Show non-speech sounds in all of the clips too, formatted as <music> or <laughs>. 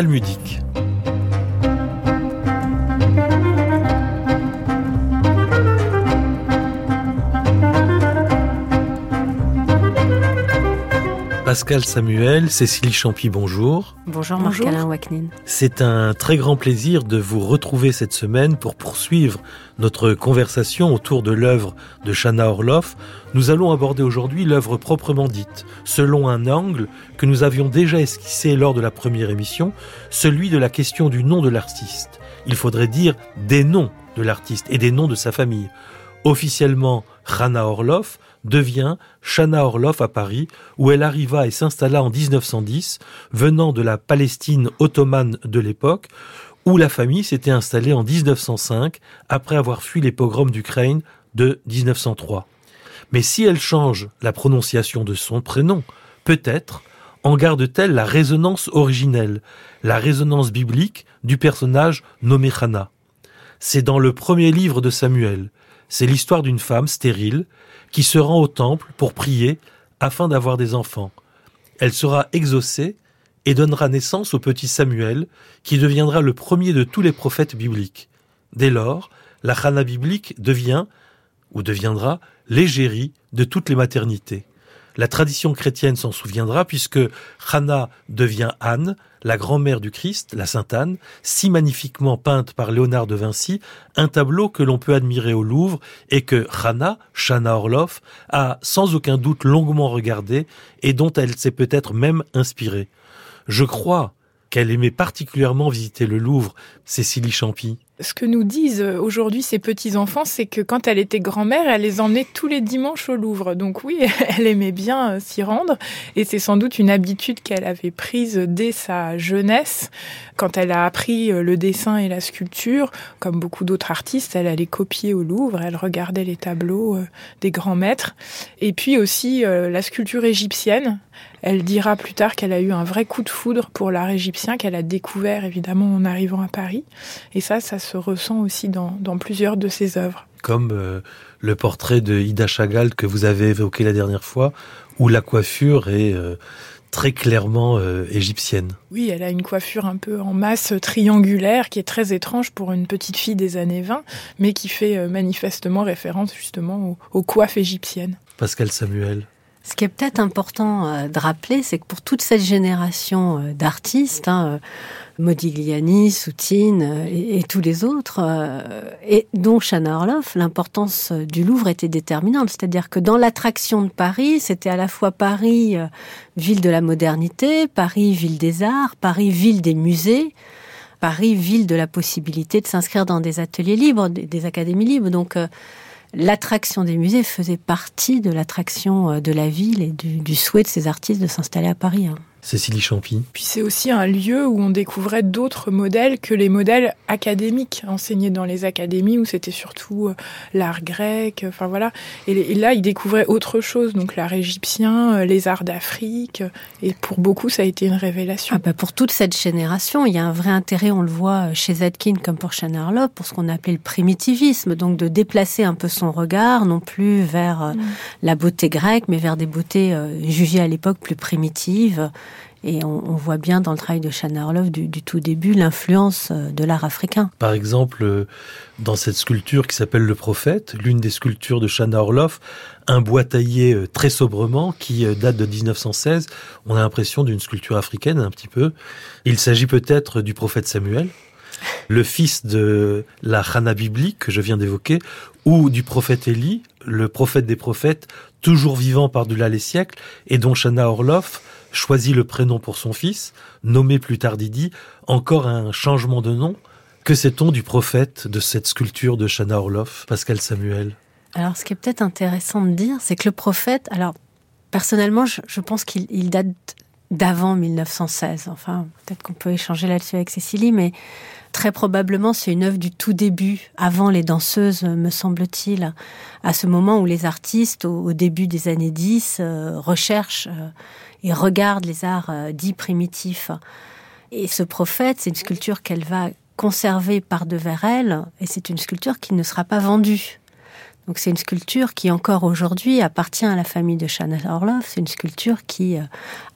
talmudique. Pascal Samuel, Cécilie Champy, bonjour. Bonjour, Marc-Alain Waknin. C'est un très grand plaisir de vous retrouver cette semaine pour poursuivre notre conversation autour de l'œuvre de Shana Orloff. Nous allons aborder aujourd'hui l'œuvre proprement dite, selon un angle que nous avions déjà esquissé lors de la première émission, celui de la question du nom de l'artiste. Il faudrait dire des noms de l'artiste et des noms de sa famille. Officiellement, Shana Orloff, devient Shana Orloff à Paris, où elle arriva et s'installa en 1910, venant de la Palestine ottomane de l'époque, où la famille s'était installée en 1905, après avoir fui les pogroms d'Ukraine de 1903. Mais si elle change la prononciation de son prénom, peut-être en garde-t-elle la résonance originelle, la résonance biblique du personnage nommé Hannah. C'est dans le premier livre de Samuel. C'est l'histoire d'une femme stérile qui se rend au temple pour prier afin d'avoir des enfants. Elle sera exaucée et donnera naissance au petit Samuel, qui deviendra le premier de tous les prophètes bibliques. Dès lors, la Chana biblique devient, ou deviendra, l'égérie de toutes les maternités. La tradition chrétienne s'en souviendra puisque Hannah devient Anne, la grand-mère du Christ, la Sainte Anne, si magnifiquement peinte par Léonard de Vinci, un tableau que l'on peut admirer au Louvre et que Hannah, Shana Orloff, a sans aucun doute longuement regardé et dont elle s'est peut-être même inspirée. Je crois qu'elle aimait particulièrement visiter le Louvre, Cécilie Champy ce que nous disent aujourd'hui ces petits-enfants, c'est que quand elle était grand-mère, elle les emmenait tous les dimanches au Louvre. Donc oui, <laughs> elle aimait bien euh, s'y rendre. Et c'est sans doute une habitude qu'elle avait prise dès sa jeunesse. Quand elle a appris euh, le dessin et la sculpture, comme beaucoup d'autres artistes, elle allait copier au Louvre, elle regardait les tableaux euh, des grands maîtres. Et puis aussi la sculpture égyptienne. Elle dira plus tard qu'elle a eu un vrai coup de foudre pour l'art égyptien qu'elle a découvert évidemment en arrivant à Paris. Et ça, ça se ressent aussi dans, plusieurs de ses œuvres. Comme euh, le portrait de Ida Chagall que vous avez évoqué la dernière fois, où la coiffure est euh, très clairement euh, égyptienne. Oui, elle a une coiffure un peu en masse triangulaire qui est très étrange pour une petite fille des années 20, mais qui fait manifestement référence justement aux coiffes égyptiennes. Pascal Samuel. Ce qui est peut-être important euh, de rappeler, c'est que pour toute cette génération euh, d'artistes, hein, euh, Modigliani, Soutine et, tous les autres, et dont Chana Orloff, l'importance du Louvre était déterminante. C'est-à-dire que dans l'attraction de Paris, c'était à la fois Paris, ville de la modernité, Paris, ville des arts, Paris, ville des musées, Paris, ville de la possibilité de s'inscrire dans des ateliers libres, des, académies libres. Donc, l'attraction des musées faisait partie de l'attraction euh, de la ville et du, souhait de ces artistes de s'installer à Paris. Hein. Cécilie Champy. Puis c'est aussi un lieu où on découvrait d'autres modèles que les modèles académiques enseignés dans les académies où c'était surtout euh, l'art grec, enfin voilà. Et, là, ils découvraient autre chose, donc l'art égyptien, euh, les arts d'Afrique. Et pour beaucoup, ça a été une révélation. Ah bah pour toute cette génération, il y a un vrai intérêt, on le voit chez Zetkin comme pour Chanarlot, pour ce qu'on appelait le primitivisme, donc de déplacer un peu son regard, non plus vers euh, mm. la beauté grecque, mais vers des beautés jugées à l'époque plus primitives et on, voit bien dans le travail de Shana Orloff du, tout début l'influence euh, de l'art africain. Par exemple, euh, dans cette sculpture qui s'appelle Le Prophète, l'une des sculptures de Shana Orloff, un bois taillé euh, très sobrement qui date de 1916, on a l'impression d'une sculpture africaine un petit peu. Il s'agit peut-être du prophète Samuel, le fils de la Hana biblique que je viens d'évoquer, ou du prophète Élie, le prophète des prophètes, toujours vivant par-delà les siècles, et dont Shana Orloff choisit le prénom pour son fils, nommé plus tard Didi, encore un changement de nom. Que sait-on du prophète de cette sculpture de Shana Orloff, Pascal Samuel? Alors, ce qui est peut-être intéressant de dire, c'est que le prophète, alors, personnellement, je, pense qu'il date d'avant 1916. Enfin, peut-être qu'on peut échanger là-dessus avec Cécilie, mais très probablement c'est une œuvre du tout début, avant les danseuses, me semble-t-il, à ce moment où les artistes, au, début des années 10, euh, recherchent euh, et regarde les arts euh, dits primitifs. Et ce prophète, c'est une sculpture qu'elle va conserver par devers elle, et c'est une sculpture qui ne sera pas vendue. Donc c'est une sculpture qui encore aujourd'hui appartient à la famille de Chanel Orloff. C'est une sculpture qui euh,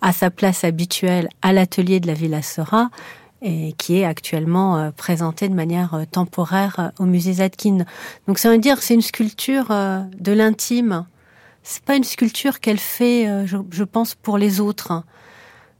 a sa place habituelle à l'atelier de la Villa Sora et qui est actuellement euh, présentée de manière euh, temporaire au musée Zadkine. Donc ça veut dire c'est une sculpture de l'intime. C'est pas une sculpture qu'elle fait, je, pense, pour les autres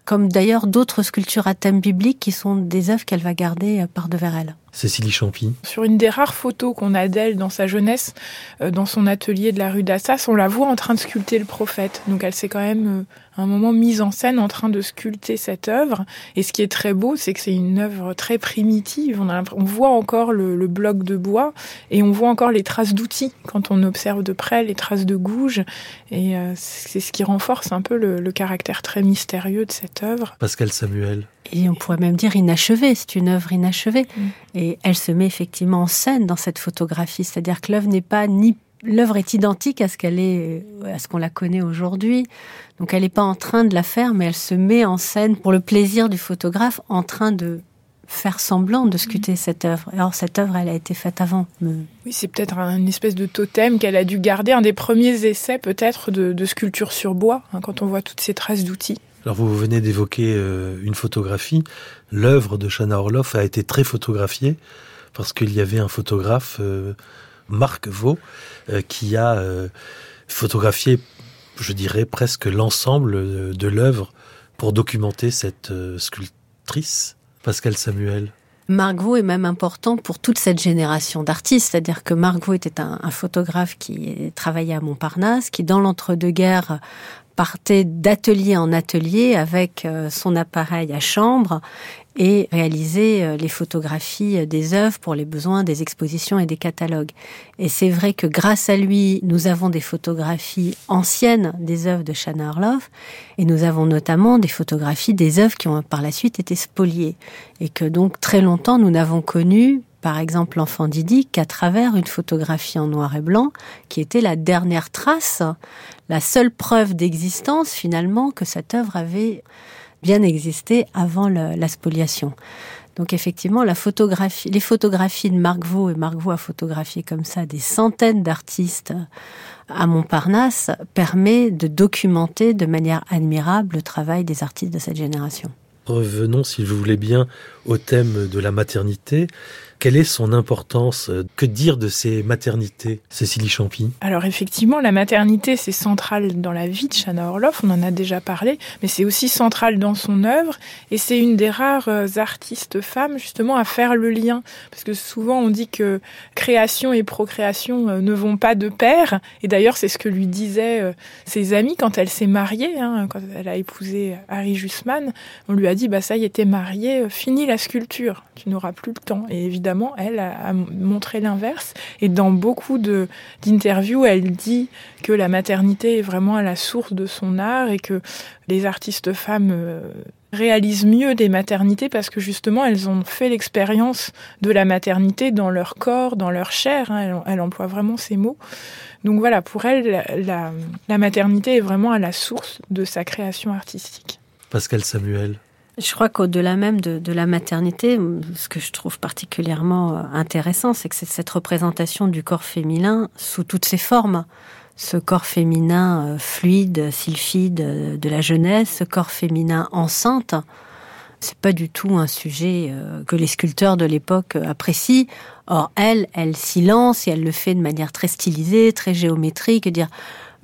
comme d'ailleurs d'autres sculptures à thème biblique qui sont des œuvres qu'elle va garder par devers elle. Cécilie Champy. Sur une des rares photos qu'on a d'elle dans sa jeunesse, euh, dans son atelier de la rue d'Assas, on la voit en train de sculpter le prophète. Donc elle s'est quand même euh, un moment mise en scène en train de sculpter cette œuvre. Et ce qui est très beau, c'est que c'est une œuvre très primitive. On, on voit encore le, bloc de bois et on voit encore les traces d'outils quand on observe de près les traces de gouges. Et euh, c'est ce qui renforce un peu le, caractère très mystérieux de cette œuvre. Pascal Samuel. Et on pourrait même dire inachevée, c'est une œuvre inachevée. Mm. Et elle se met effectivement en scène dans cette photographie, c'est-à-dire que l'œuvre n'est pas ni l'œuvre est identique à ce qu'elle est, à ce qu'on la connaît aujourd'hui. Donc elle n'est pas en train de la faire, mais elle se met en scène pour le plaisir du photographe, en train de faire semblant de sculpter mm. cette œuvre. Alors cette œuvre, elle a été faite avant. Oui, c'est peut-être une espèce de totem qu'elle a dû garder, un des premiers essais peut-être de, sculpture sur bois, hein, quand on voit toutes ces traces d'outils. Alors vous venez d'évoquer euh, une photographie. L'œuvre de Shana Orloff a été très photographiée parce qu'il y avait un photographe, euh, Marc Vaux, euh, qui a photographié je dirais presque l'ensemble de l'œuvre pour documenter cette sculptrice, Pascal Samuel. Margot est même important pour toute cette génération d'artistes, c'est-à-dire que Margot était un, un, photographe qui travaillait à Montparnasse, qui dans l'entre-deux-guerres partait d'atelier en atelier avec euh, son appareil à chambre et réalisait euh, les photographies des œuvres pour les besoins des expositions et des catalogues. Et c'est vrai que grâce à lui, nous avons des photographies anciennes des œuvres de Shana Orloff et nous avons notamment des photographies des œuvres qui ont par la suite été spoliées et que donc très longtemps nous n'avons connu par exemple l'enfant Didi qu'à travers une photographie en noir et blanc qui était la dernière trace, la seule preuve d'existence finalement que cette œuvre avait bien existé avant la spoliation. Donc effectivement, la photographie, les photographies de Marc Vaux, et Marc Vaux a photographié comme ça des centaines d'artistes à Montparnasse, permet de documenter de manière admirable le travail des artistes de cette génération. Revenons, si vous voulez bien, au thème de la maternité. Quelle est son importance? Que dire de ces maternités, Cécilie Champy? Alors effectivement, la maternité, c'est central dans la vie de Shana Orloff, on en a déjà parlé, mais c'est aussi central dans son œuvre, et c'est une des rares euh, artistes femmes justement à faire le lien, parce que souvent on dit que création et procréation euh, ne vont pas de pair, et d'ailleurs c'est ce que lui disaient euh, ses amis quand elle s'est mariée, hein, quand elle a épousé Harry Jussman, on lui a dit, bah ça y était mariée, fini la sculpture, tu n'auras plus le temps, et évidemment elle a, montré l'inverse. Et dans beaucoup d'interviews, elle dit que la maternité est vraiment à la source de son art et que les artistes femmes euh, réalisent mieux des maternités parce que justement elles ont fait l'expérience de la maternité dans leur corps, dans leur chair. Hein. elle, emploie vraiment ces mots. Donc voilà, pour elle, la maternité est vraiment à la source de sa création artistique. Pascal Samuel. Je crois qu'au-delà même de, la maternité, ce que je trouve particulièrement euh, intéressant, c'est que c'est cette représentation du corps féminin sous toutes ses formes. Ce corps féminin euh, fluide, sylphide euh, de la jeunesse, ce corps féminin enceinte, c'est pas du tout un sujet que les sculpteurs de l'époque apprécient. Or, elle, elle s'y et elle le fait de manière très stylisée, très géométrique, dire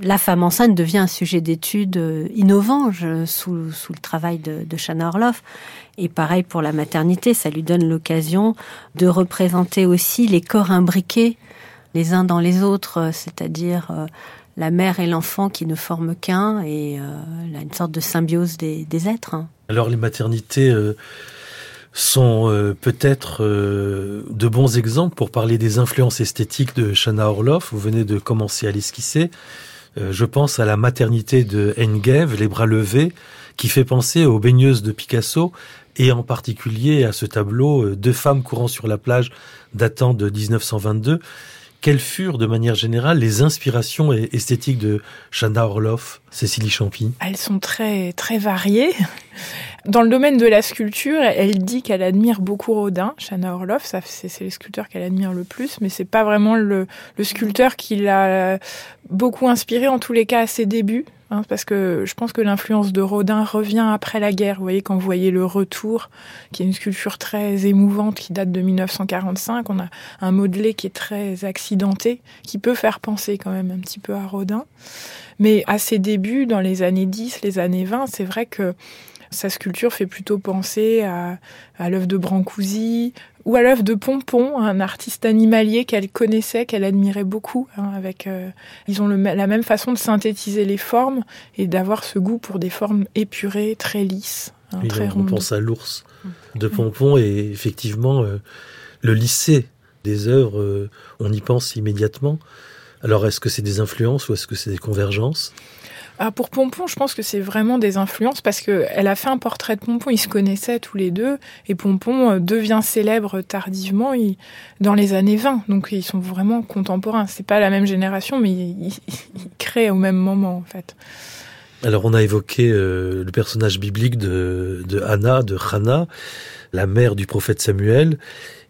la femme enceinte devient un sujet d'étude euh, innovant sous, le travail de, Shana Orloff. Et pareil pour la maternité, ça lui donne l'occasion de représenter aussi les corps imbriqués les uns dans les autres, euh, c'est-à-dire euh, la mère et l'enfant qui ne forment qu'un et une sorte de symbiose des, êtres. Hein. Alors les maternités sont peut-être de bons exemples pour parler des influences esthétiques de Shana Orloff. Vous venez de commencer à l'esquisser. Euh, je pense à la maternité de Engev, les bras levés, qui fait penser aux baigneuses de Picasso et en particulier à ce tableau euh, Deux femmes courant sur la plage datant de 1922. Quelles furent de manière générale les inspirations esthétiques de Chanda Orloff, Cécilie Champy Elles sont très très variées. Dans le domaine de la sculpture, elle dit qu'elle admire beaucoup Rodin, Chana Orloff, c'est le sculpteur qu'elle admire le plus, mais c'est pas vraiment le, le sculpteur qui l'a beaucoup inspiré, en tous les cas à ses débuts. hein, parce que je pense que l'influence de Rodin revient après la guerre. Vous voyez, quand vous voyez le retour, qui est une sculpture très émouvante qui date de 1945, on a un modelé qui est très accidenté, qui peut faire penser quand même un petit peu à Rodin. Mais à ses débuts, dans les années 10, les années 20, c'est vrai que sa sculpture fait plutôt penser à, à l'œuvre de Brancusi ou à l'œuvre de Pompon, un artiste animalier qu'elle connaissait, qu'elle admirait beaucoup. Hein, avec, euh, ils ont la même façon de synthétiser les formes et d'avoir ce goût pour des formes épurées, très lisses, hein, très on, pense à l'ours de Pompon et effectivement euh, le lycée des œuvres, euh, on y pense immédiatement. Alors est-ce que c'est des influences ou est-ce que c'est des convergences? Ah, pour Pompon, je pense que c'est vraiment des influences parce qu'elle a fait un portrait de Pompon, ils se connaissaient tous les deux, et Pompon euh, devient célèbre tardivement dans les années 20, donc ils sont vraiment contemporains. C'est pas la même génération, mais ils, créent au même moment en fait. Alors on a évoqué euh, le personnage biblique de, de Anna, de Hannah, la mère du prophète Samuel.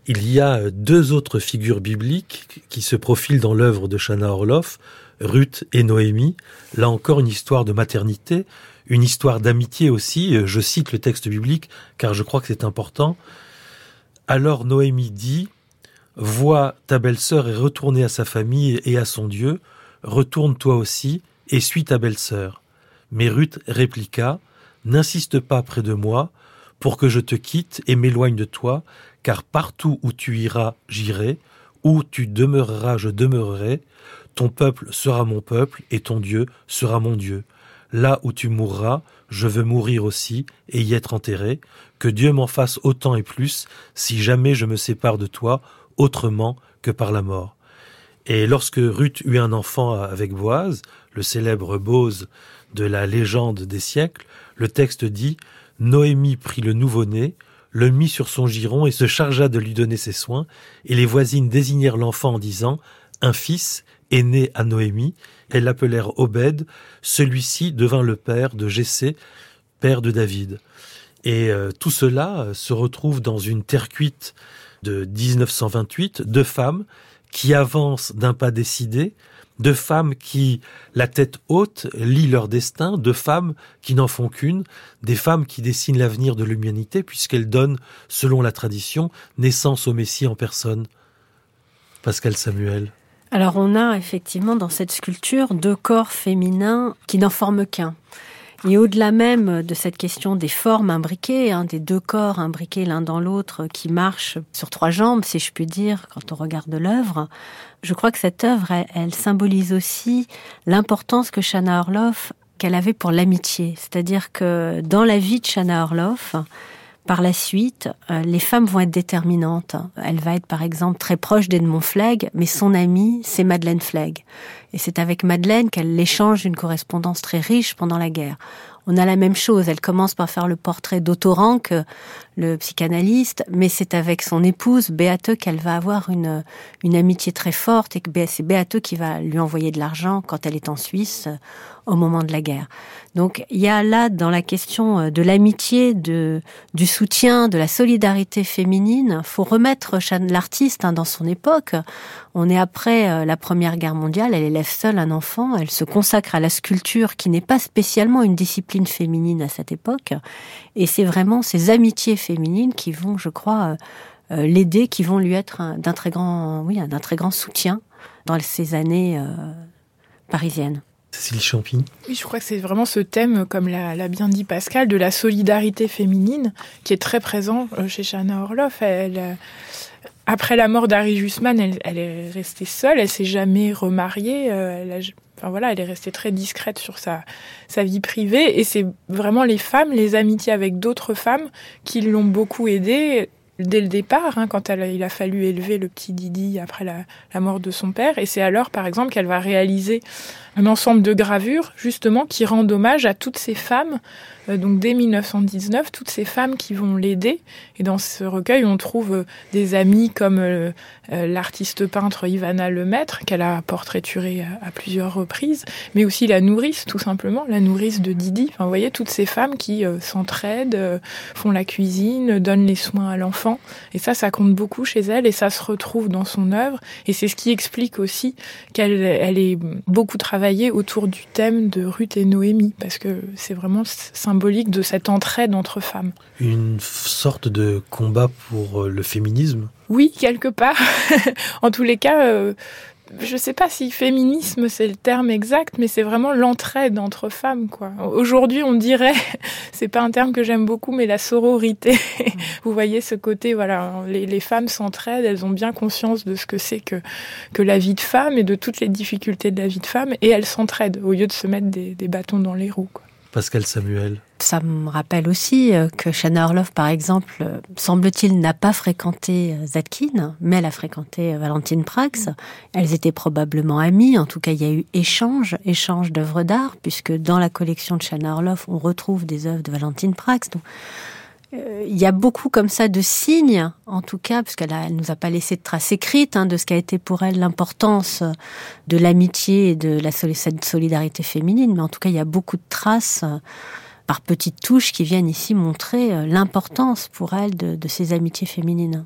Il y a deux autres figures bibliques qui se profilent dans l'œuvre de Shana Orloff. Ruth et Noémie. Là encore une histoire de maternité, une histoire d'amitié aussi. Je cite le texte biblique car je crois que c'est important. Alors Noémie dit, Vois, ta belle-sœur est retournée à sa famille et à son Dieu, retourne toi aussi et suis ta belle-sœur. Mais Ruth répliqua, N'insiste pas près de moi, pour que je te quitte et m'éloigne de toi, car partout où tu iras, j'irai, où tu demeureras, je demeurerai, ton peuple sera mon peuple et ton Dieu sera mon Dieu. Là où tu mourras, je veux mourir aussi et y être enterré. Que Dieu m'en fasse autant et plus si jamais je me sépare de toi autrement que par la mort. Et lorsque Ruth eut un enfant avec Boaz, le célèbre Bose de la légende des siècles, le texte dit Noémie prit le nouveau-né, le mit sur son giron et se chargea de lui donner ses soins, et les voisines désignèrent l'enfant en disant Un fils, est né à Noémie, elles l'appelèrent Obed, celui-ci devint le père de Jessé, père de David. Et euh, tout cela euh, se retrouve dans une terre cuite de 1928, deux femmes qui avancent d'un pas décidé, deux femmes qui, la tête haute, lient leur destin, deux femmes qui n'en font qu'une, des femmes qui dessinent l'avenir de l'humanité puisqu'elles donnent, selon la tradition, naissance au Messie en personne. Pascal Samuel. Alors on a effectivement dans cette sculpture deux corps féminins qui n'en forment qu'un. Et au-delà même de cette question des formes imbriquées, hein, des deux corps imbriqués l'un dans l'autre qui marchent sur trois jambes, si je puis dire, quand on regarde l'œuvre, je crois que cette œuvre, elle, symbolise aussi l'importance que Shana Orloff qu'elle avait pour l'amitié. C'est-à-dire que dans la vie de Shana Orloff, par la suite, euh, les femmes vont être déterminantes. Elle va être par exemple très proche d'Edmond Flegg, mais son amie, c'est Madeleine Flegg. Et c'est avec Madeleine qu'elle échange une correspondance très riche pendant la guerre. On a la même chose. Elle commence par faire le portrait d'Otto Rank, le psychanalyste, mais c'est avec son épouse, Beate, qu'elle va avoir une, une amitié très forte et que c'est Beate qui va lui envoyer de l'argent quand elle est en Suisse au moment de la guerre. Donc il y a là dans la question euh, de l'amitié, de du soutien, de la solidarité féminine, faut remettre l'artiste hein, dans son époque. On est après euh, la Première Guerre mondiale, elle élève seule un enfant, elle se consacre à la sculpture qui n'est pas spécialement une discipline féminine à cette époque, et c'est vraiment ces amitiés féminines qui vont, je crois, euh, l'aider, qui vont lui être d'un très grand, oui, d'un très grand soutien dans ces années parisiennes. Cécile Champigny Oui, je crois que c'est vraiment ce thème, comme l'a bien dit Pascal, de la solidarité féminine qui est très présent euh, chez Shana Orloff. Euh, après la mort d'Harry Jusman, elle, est restée seule, elle s'est jamais remariée. Euh, elle enfin voilà, elle est restée très discrète sur sa vie privée. Et c'est vraiment les femmes, les amitiés avec d'autres femmes qui l'ont beaucoup aidée dès le départ, hein, quand elle, il a fallu élever le petit Didi après la, la mort de son père. Et c'est alors, par exemple, qu'elle va réaliser un ensemble de gravures, justement, qui rendent hommage à toutes ces femmes donc dès 1919, toutes ces femmes qui vont l'aider. Et dans ce recueil, on trouve euh, des amis comme euh, l'artiste peintre Ivana Lemaître, qu'elle a portraituré à, plusieurs reprises, mais aussi la nourrice, tout simplement, la nourrice de Didi. Enfin, vous voyez, toutes ces femmes qui s'entraident, font la cuisine, donnent les soins à l'enfant. Et ça, ça compte beaucoup chez elle et ça se retrouve dans son œuvre. Et c'est ce qui explique aussi qu'elle elle est beaucoup travaillée autour du thème de Ruth et Noémie, parce que c'est vraiment symbolique de cette entraide entre femmes. Une sorte de combat pour euh, le féminisme? Oui, quelque part. <laughs> en tous les cas, euh, je sais pas si féminisme c'est le terme exact, mais c'est vraiment l'entraide entre femmes, quoi. Aujourd'hui, on dirait, <laughs> c'est pas un terme que j'aime beaucoup, mais la sororité. <laughs> Vous voyez ce côté, voilà, les, femmes s'entraident, elles ont bien conscience de ce que c'est que, que la vie de femme et de toutes les difficultés de la vie de femme, et elles s'entraident au lieu de se mettre des, des bâtons dans les roues, quoi. Pascal Samuel. Ça me rappelle aussi euh, que Shanna Orloff, par exemple, euh, semble-t-il, n'a pas fréquenté euh, Zadkine, mais elle a fréquenté Valentine Prax. Elles étaient probablement amies. En tout cas, il y a eu échange, échange d'œuvres d'art, puisque dans la collection de Shanna Orloff, on retrouve des œuvres de Valentine Prax. Il y a beaucoup comme ça de signes, en tout cas, parce qu'elle elle nous a pas laissé de traces écrites hein, de ce qu'a été pour elle l'importance de l'amitié et de la solidarité féminine, mais en tout cas, il y a beaucoup de traces euh, par petites touches qui viennent ici montrer euh, l'importance pour elle de ces amitiés féminines.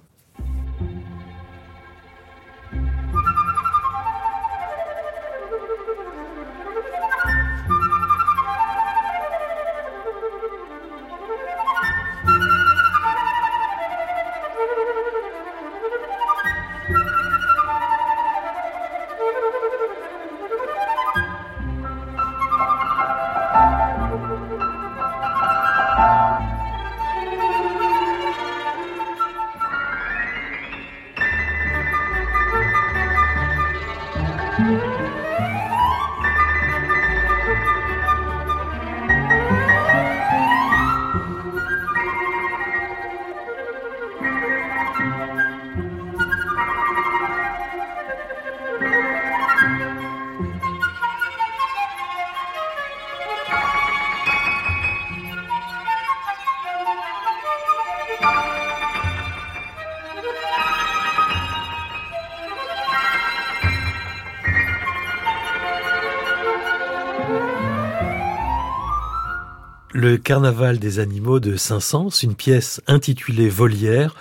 Le Carnaval des animaux de Saint-Saëns, une pièce intitulée Volière,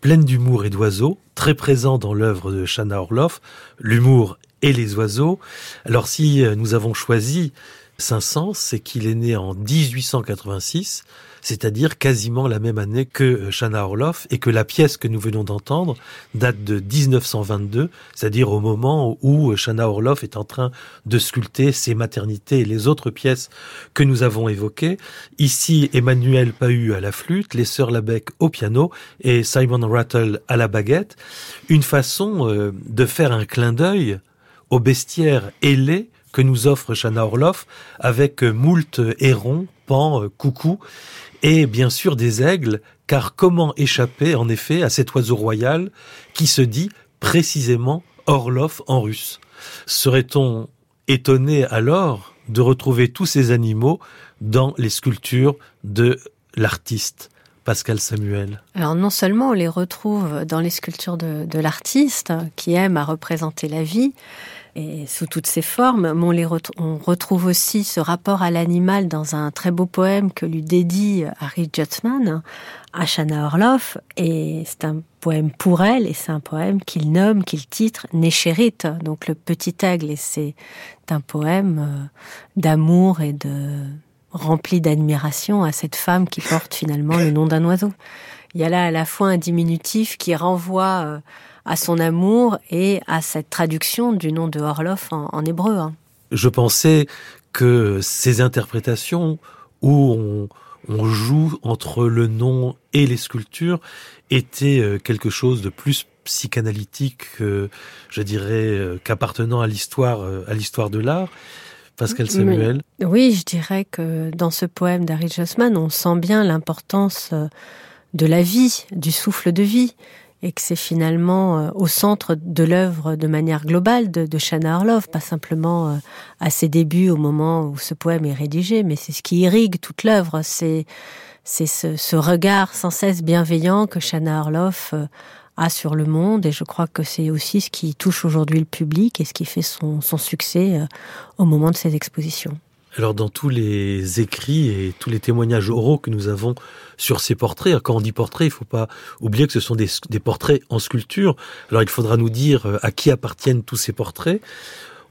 pleine d'humour et d'oiseaux, très présent dans l'œuvre de Chana Orloff, l'humour et les oiseaux. Alors si nous avons choisi Saint-Saëns, c'est qu'il est né en 1886 c'est-à-dire quasiment la même année que Shana Orloff, et que la pièce que nous venons d'entendre date de 1922, c'est-à-dire au moment où Shana Orloff est en train de sculpter ses maternités et les autres pièces que nous avons évoquées. Ici, Emmanuel Pahu à la flûte, les sœurs Labec au piano et Simon Rattle à la baguette. Une façon euh, de faire un clin d'œil au bestiaire ailé que nous offre Shana Orloff avec moult hérons, pans, euh, coucou et bien sûr des aigles, car comment échapper en effet à cet oiseau royal qui se dit précisément Orlov en russe? Serait-on étonné alors de retrouver tous ces animaux dans les sculptures de l'artiste Pascal Samuel? Alors non seulement on les retrouve dans les sculptures de l'artiste qui aime à représenter la vie, et sous toutes ses formes. On, les on retrouve aussi ce rapport à l'animal dans un très beau poème que lui dédie Harry Jutzman à Shana Orloff. Et c'est un poème pour elle, et c'est un poème qu'il nomme, qu'il titre Néchérit, donc le petit aigle. Et c'est un poème euh, d'amour et de rempli d'admiration à cette femme qui porte finalement le nom d'un oiseau. Il y a là à la fois un diminutif qui renvoie euh, à son amour et à cette traduction du nom de Orloff en, hébreu. Hein. Je pensais que ces interprétations où on, on joue entre le nom et les sculptures étaient euh, quelque chose de plus psychanalytique, je dirais, euh, qu'appartenant à l'histoire, euh, à l'histoire de l'art. Pascal Samuel. oui, je dirais que dans ce poème d'Harry Jossman, on sent bien l'importance de la vie, du souffle de vie et que c'est finalement euh, au centre de l'œuvre de manière globale de, Shana Orlov, pas simplement euh, à ses débuts au moment où ce poème est rédigé, mais c'est ce qui irrigue toute l'œuvre, c'est c'est ce, ce, regard sans cesse bienveillant que Shana Orloff euh, a sur le monde et je crois que c'est aussi ce qui touche aujourd'hui le public et ce qui fait son, son succès au moment de ses expositions. Alors dans tous les écrits et tous les témoignages oraux que nous avons sur ces portraits, quand on dit portrait, il ne faut pas oublier que ce sont des, des portraits en sculpture. Alors il faudra nous dire euh, à qui appartiennent tous ces portraits.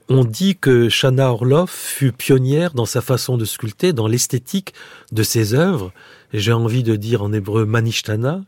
On dit que Shana Orloff fut pionnière dans sa façon de sculpter, dans l'esthétique de ses œuvres. J'ai envie de dire en hébreu manishtana.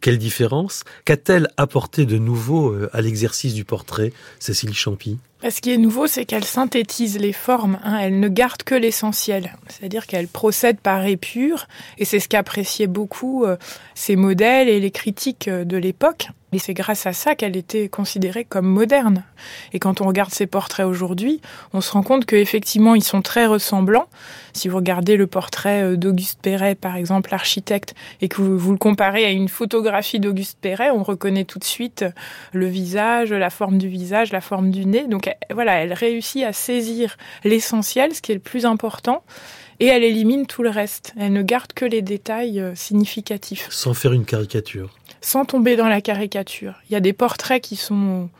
Quelle différence Qu'a-t-elle apporté de nouveau euh, à l'exercice du portrait, Cécile Champy ce qui est nouveau, c'est qu'elle synthétise les formes. Hein. Elle ne garde que l'essentiel. C'est-à-dire qu'elle procède par épure. Et c'est ce qu'appréciaient beaucoup euh, ces modèles et les critiques euh, de l'époque. Et c'est grâce à ça qu'elle était considérée comme moderne. Et quand on regarde ses portraits aujourd'hui, on se rend compte qu'effectivement, ils sont très ressemblants. Si vous regardez le portrait euh, d'Auguste Perret, par exemple, l'architecte, et que vous, vous, le comparez à une photographie d'Auguste Perret, on reconnaît tout de suite le visage, la forme du visage, la forme du nez. Donc voilà, elle réussit à saisir l'essentiel, ce qui est le plus important et elle élimine tout le reste. Elle ne garde que les détails euh, significatifs. Sans faire une caricature. Sans tomber dans la caricature. Il y a des portraits qui sont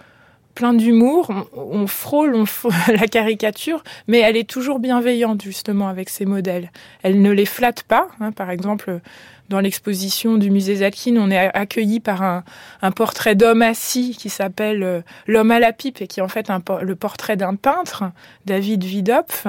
pleins d'humour, on, frôle, on <laughs> la caricature, mais elle est toujours bienveillante justement avec ses modèles. Elle ne les flatte pas. Hein. par exemple, dans l'exposition du musée Zatkin, on est accueilli par un, portrait d'homme assis qui s'appelle euh, L'homme à la pipe et qui est en fait le portrait d'un peintre, David Vidopf.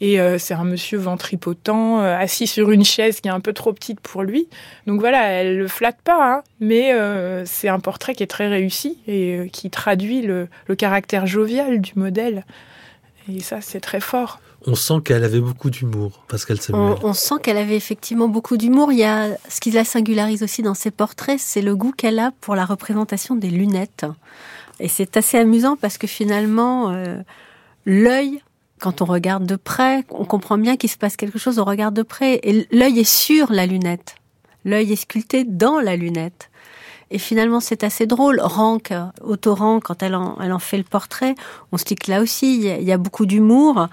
Et euh, c'est un monsieur ventripotent, euh, assis sur une chaise qui est un peu trop petite pour lui. Donc voilà, elle le flatte pas, hein, mais euh, c'est un portrait qui est très réussi et qui traduit le, le, caractère jovial du modèle. Et ça, c'est très fort. On sent qu'elle avait beaucoup d'humour, Pascal Samuel. On, on sent qu'elle avait effectivement beaucoup d'humour. Il y a ce qui la singularise aussi dans ses portraits, c'est le goût qu'elle a pour la représentation des lunettes. Et c'est assez amusant parce que finalement, l'œil quand on regarde de près, on comprend bien qu'il se passe quelque chose au regard de près. Et l'œil est sur la lunette. L'œil est sculpté dans la lunette. Et finalement, c'est assez drôle. Rank, Otto Rank, quand elle en, elle en fait le portrait, on se dit que là aussi, il y a beaucoup d'humour.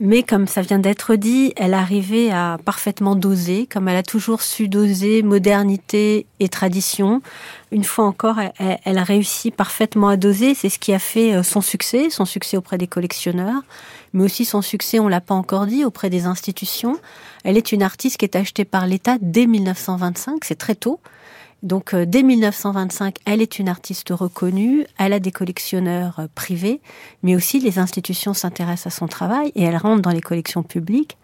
Mais comme ça vient d'être dit, elle arrivait à parfaitement doser, comme elle a toujours su doser modernité et tradition. Une fois encore, elle, a réussi parfaitement à doser. C'est ce qui a fait euh, son succès, son succès auprès des collectionneurs, mais aussi son succès, on l'a pas encore dit, auprès des institutions. Elle est une artiste qui est achetée par l'État dès 1925, c'est très tôt. Donc euh, dès 1925, elle est une artiste reconnue, elle a des collectionneurs euh, privés, mais aussi les institutions s'intéressent à son travail et elle rentre dans les collections publiques,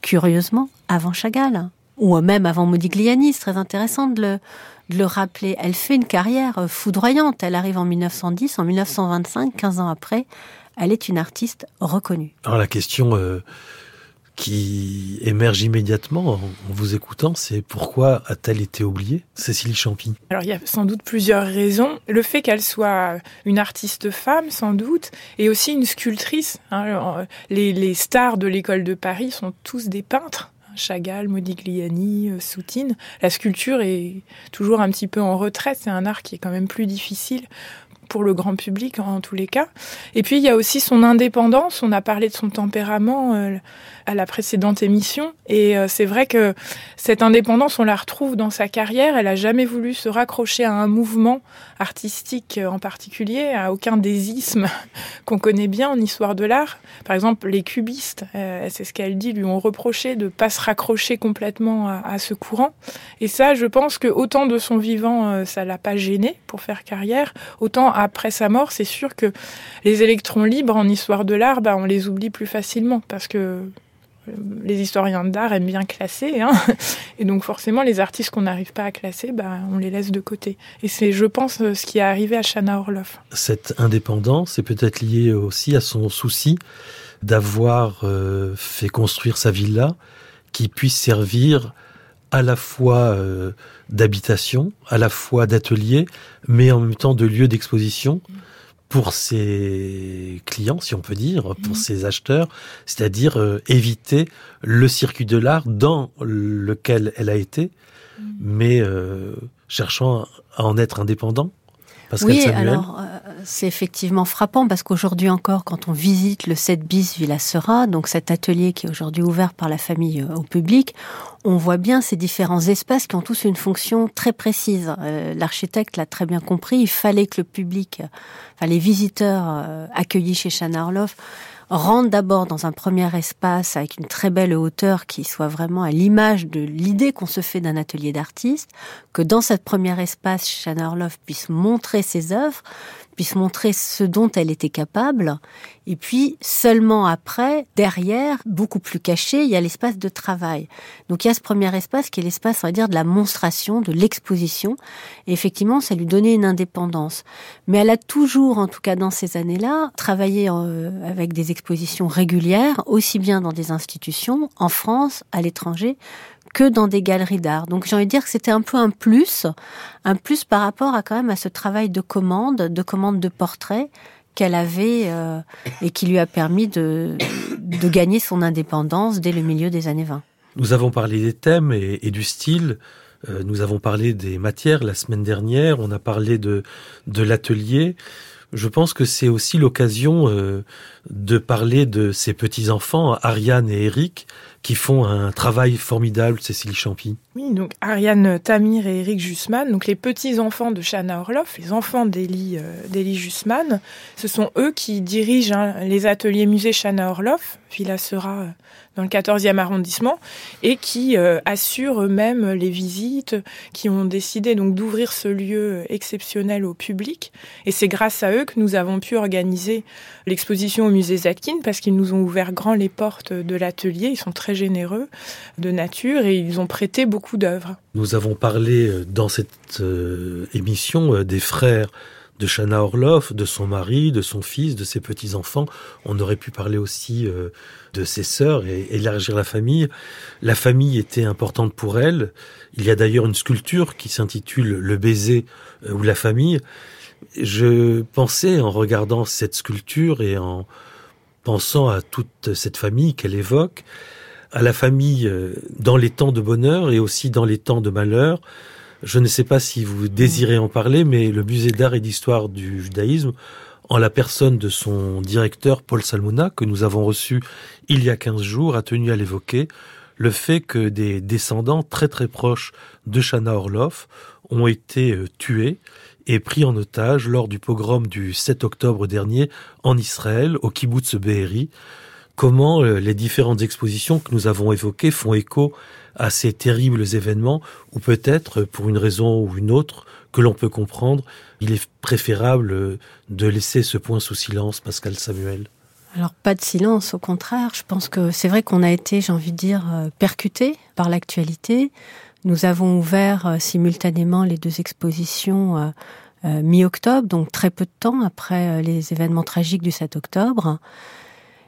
curieusement, avant Chagall, ou même avant Modigliani, c'est très intéressant de le, rappeler. Elle fait une carrière euh, foudroyante, elle arrive en 1910, en 1925, 15 ans après, elle est une artiste reconnue. Alors la question qui émerge immédiatement en vous écoutant, c'est pourquoi a-t-elle été oubliée, Cécile Champy? Alors il y a sans doute plusieurs raisons. Le fait qu'elle soit une artiste femme, sans doute, et aussi une sculptrice. Hein. Les, les stars de l'école de Paris sont tous des peintres. Chagall, Modigliani, euh, Soutine. La sculpture est toujours un petit peu en retraite. C'est un art qui est quand même plus difficile pour le grand public en tous les cas. Et puis il y a aussi son indépendance. On a parlé de son tempérament. Euh, à la précédente émission. Et euh, c'est vrai que cette indépendance, on la retrouve dans sa carrière. Elle a jamais voulu se raccrocher à un mouvement artistique en particulier, à aucun des ismes <laughs> qu'on connaît bien en histoire de l'art. Par exemple, les cubistes, euh, c'est ce qu'elle dit, lui ont reproché de pas se raccrocher complètement à, ce courant. Et ça, je pense que autant de son vivant, euh, ça l'a pas gêné pour faire carrière, autant après sa mort, c'est sûr que les électrons libres en histoire de l'art, bah, on les oublie plus facilement parce que les historiens d'art aiment bien classer, hein. <laughs> et donc forcément les artistes qu'on n'arrive pas à classer, bah, on les laisse de côté. Et c'est, je pense, ce qui est arrivé à Shana Orloff. Cette indépendance est peut-être liée aussi à son souci d'avoir euh, fait construire sa villa qui puisse servir à la fois euh, d'habitation, à la fois d'atelier, mais en même temps de lieu d'exposition pour ses clients, si on peut dire, pour mhm. ses acheteurs, c'est-à-dire euh, éviter le circuit de l'art dans lequel elle a été, mhm. mais euh, cherchant à en être indépendant. oui, alors euh, c'est effectivement frappant parce qu'aujourd'hui encore, quand on visite le 7 bis Villa Sera, donc cet atelier qui est aujourd'hui ouvert par la famille au public, on voit bien ces différents espaces qui ont tous une fonction très précise. Euh, l'architecte l'a très bien compris. Il fallait que le public, enfin les visiteurs euh, accueillis chez Chana Orloff, rentre d'abord dans un premier espace avec une très belle hauteur qui soit vraiment à l'image de l'idée qu'on se fait d'un atelier d'artiste, que dans cette premier espace, Orloff puisse montrer ses œuvres, puisse montrer ce dont elle était capable. Et puis, seulement après, derrière, beaucoup plus caché, il y a l'espace de travail. Donc, il y a ce premier espace qui est l'espace, on va dire, de la monstration, de l'exposition. Et effectivement, ça lui donnait une indépendance. Mais elle a toujours, en tout cas dans ces années-là, travaillé euh, avec des expositions régulières, aussi bien dans des institutions, en France, à l'étranger, que dans des galeries d'art. Donc j'ai envie de dire que c'était un peu un plus, un plus par rapport à quand même à ce travail de commande, de commande de portrait qu'elle avait euh, et qui lui a permis de, gagner son indépendance dès le milieu des années 20. Nous avons parlé des thèmes et, du style. Euh, nous avons parlé des matières la semaine dernière. On a parlé de, de l'atelier. Je pense que c'est aussi l'occasion euh, de parler de ces petits-enfants, Ariane et Eric, qui font un travail formidable, Cécilie Champy. Oui, donc Ariane Tamir et Eric Jussman, donc les petits-enfants de Chana Orloff, les enfants d'Elie euh, Jussman, ce sont eux qui dirigent hein, les ateliers musée Chana Orloff, Villa Sera euh, dans le 14e arrondissement, et qui euh, assurent eux-mêmes les visites, qui ont décidé donc d'ouvrir ce lieu exceptionnel au public. Et c'est grâce à eux que nous avons pu organiser l'exposition au musée Zatkin, parce qu'ils nous ont ouvert grand les portes de l'atelier. Ils sont très généreux de nature et ils ont prêté beaucoup d'œuvres. Nous avons parlé euh, dans cette euh, émission euh, des frères de Shana Orloff, de son mari, de son fils, de ses petits-enfants. On aurait pu parler aussi euh, de ses sœurs et élargir la famille. La famille était importante pour elle. Il y a d'ailleurs une sculpture qui s'intitule Le baiser euh, ou la famille. Je pensais en regardant cette sculpture et en pensant à toute cette famille qu'elle évoque, à la famille euh, dans les temps de bonheur et aussi dans les temps de malheur. Je ne sais pas si vous désirez en parler, mais le musée d'art et d'histoire du judaïsme, en la personne de son directeur Paul Salmona, que nous avons reçu il y a 15 jours, a tenu à l'évoquer, le fait que des descendants très très proches de Shana Orloff ont été euh, tués et pris en otage lors du pogrom du 7 octobre dernier en Israël, au kibbutz Be'eri. Comment euh, les différentes expositions que nous avons évoquées font écho à ces terribles événements, ou peut-être, pour une raison ou une autre, que l'on peut comprendre, il est préférable de laisser ce point sous silence, Pascal Samuel. Alors pas de silence, au contraire. Je pense que c'est vrai qu'on a été, j'ai envie de dire, euh, percuté par l'actualité. Nous avons ouvert euh, simultanément les deux expositions euh, euh, mi-octobre, donc très peu de temps après euh, les événements tragiques du 7 octobre.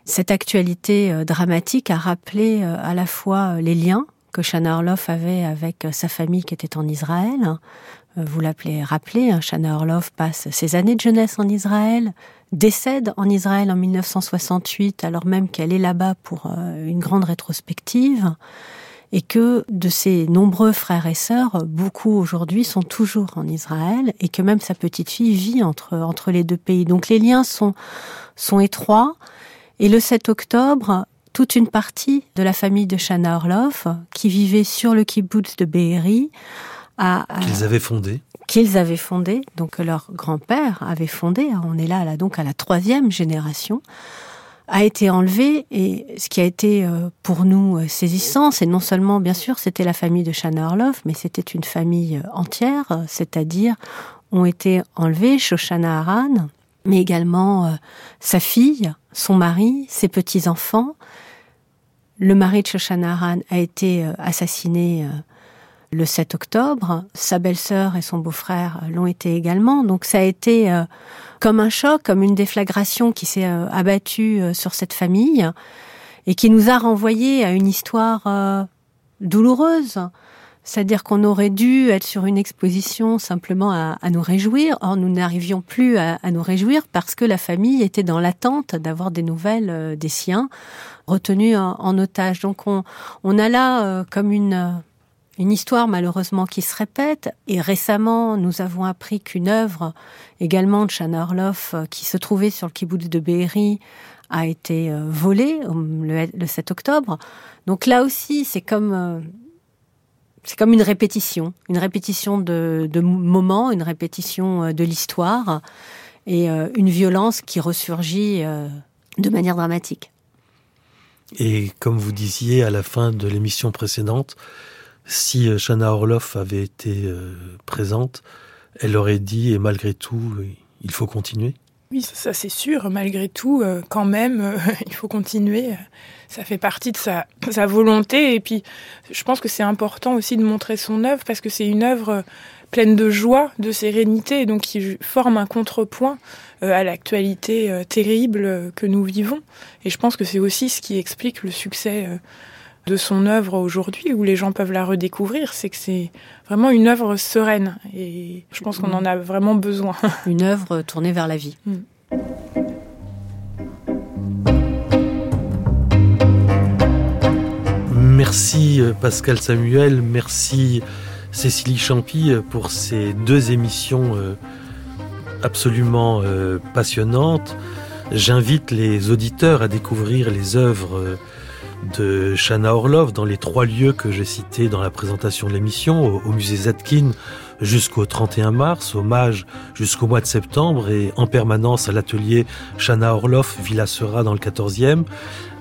Cette actualité euh, dramatique a rappelé euh, à la fois les liens que Shana Orloff avait avec sa famille qui était en Israël. Vous l'appelez rappelé, hein, Shana Orloff passe ses années de jeunesse en Israël, décède en Israël en 1968 alors même qu'elle est là-bas pour une grande rétrospective et que de ses nombreux frères et sœurs, beaucoup aujourd'hui sont toujours en Israël et que même sa petite fille vit entre, entre les deux pays. Donc les liens sont, sont étroits. Et le 7 octobre, toute une partie de la famille de Shana Orloff, qui vivait sur le kibbutz de Be'eri, a, qu'ils avaient fondé. qu'ils avaient fondé, donc leur grand-père avait fondé, on est là, là donc à la troisième génération, a été enlevé. Et ce qui a été pour nous saisissant, c'est non seulement, bien sûr, c'était la famille de Shana Orloff, mais c'était une famille entière, c'est-à-dire ont été enlevés Shoshana Haran, mais également euh, sa fille, son mari, ses petits-enfants. Le mari de Shoshana Haran a été euh, assassiné euh, le 7 octobre. Sa belle-sœur et son beau-frère l'ont été également. Donc ça a été comme un choc, comme une déflagration qui s'est abattue sur cette famille et qui nous a renvoyé à une histoire douloureuse. C'est-à-dire qu'on aurait dû être sur une exposition simplement à, à nous réjouir. Or, nous n'arrivions plus à, à nous réjouir parce que la famille était dans l'attente d'avoir des nouvelles euh, des siens retenus en, otage. Donc, on, on a là euh, comme une une histoire malheureusement qui se répète. Et récemment, nous avons appris qu'une œuvre également de Shana Orloff qui se trouvait sur le kibbutz de Be'eri a été euh, volée le, le 7 octobre. Donc là aussi, c'est comme euh, c'est comme une répétition, une répétition de, moments, une répétition euh, de l'histoire et euh, une violence qui ressurgit euh, de manière dramatique. Et comme vous disiez à la fin de l'émission précédente, si Shana Orloff avait été présente, elle aurait dit, et malgré tout, il faut continuer Oui, ça, c'est sûr. Malgré tout, euh, quand même, <laughs> il faut continuer. Ça fait partie de sa, volonté. Et puis, je pense que c'est important aussi de montrer son œuvre parce que c'est une œuvre pleine de joie, de sérénité, donc qui forme un contrepoint à l'actualité terrible que nous vivons. Et je pense que c'est aussi ce qui explique le succès de son œuvre aujourd'hui, où les gens peuvent la redécouvrir, c'est que c'est vraiment une œuvre sereine. Et je pense qu'on en a vraiment besoin. <laughs> Une œuvre tournée vers la vie. Mm. Merci euh, Pascal Samuel, merci Cécilie Champy euh, pour ces deux émissions euh, absolument passionnantes. J'invite les auditeurs à découvrir les œuvres de Shana Orlov dans les trois lieux que j'ai cités dans la présentation de l'émission, au, musée Zetkin jusqu'au 31 mars, hommage jusqu'au mois de septembre et en permanence à l'atelier Shana Orlov Villa Sera dans le 14e.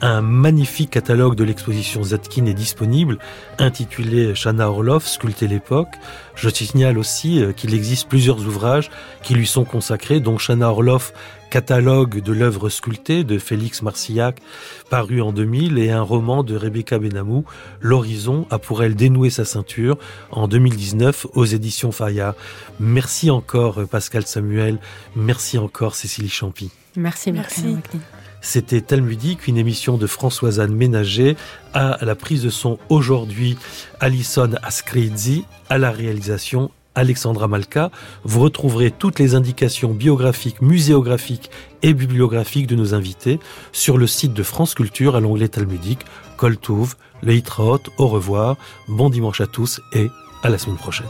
Un magnifique catalogue de l'exposition Zetkin est disponible, intitulé Shana Orlov, sculpter l'époque. Je signale aussi euh, qu'il existe plusieurs ouvrages qui lui sont consacrés, dont Shana Orlov catalogue de l'œuvre sculptée de Félix Marcillac, paru en 2000, et un roman de Rebecca Benamou, L'Horizon a pour elle dénoué sa ceinture, en 2019 aux éditions Fayard. Merci encore Pascal Samuel, merci encore Cécilie Champy. Merci, merci. C'était Talmudique, une émission de Françoise-Anne Ménager, à la prise de son aujourd'hui Alison Ascrizzi, à la réalisation Alexandra Malka. Vous retrouverez toutes les indications biographiques, muséographiques et bibliographiques de nos invités sur le site de France Culture à l'onglet Talmudique. Koltouv, le Hitraot, au revoir, bon dimanche à tous et à la semaine prochaine.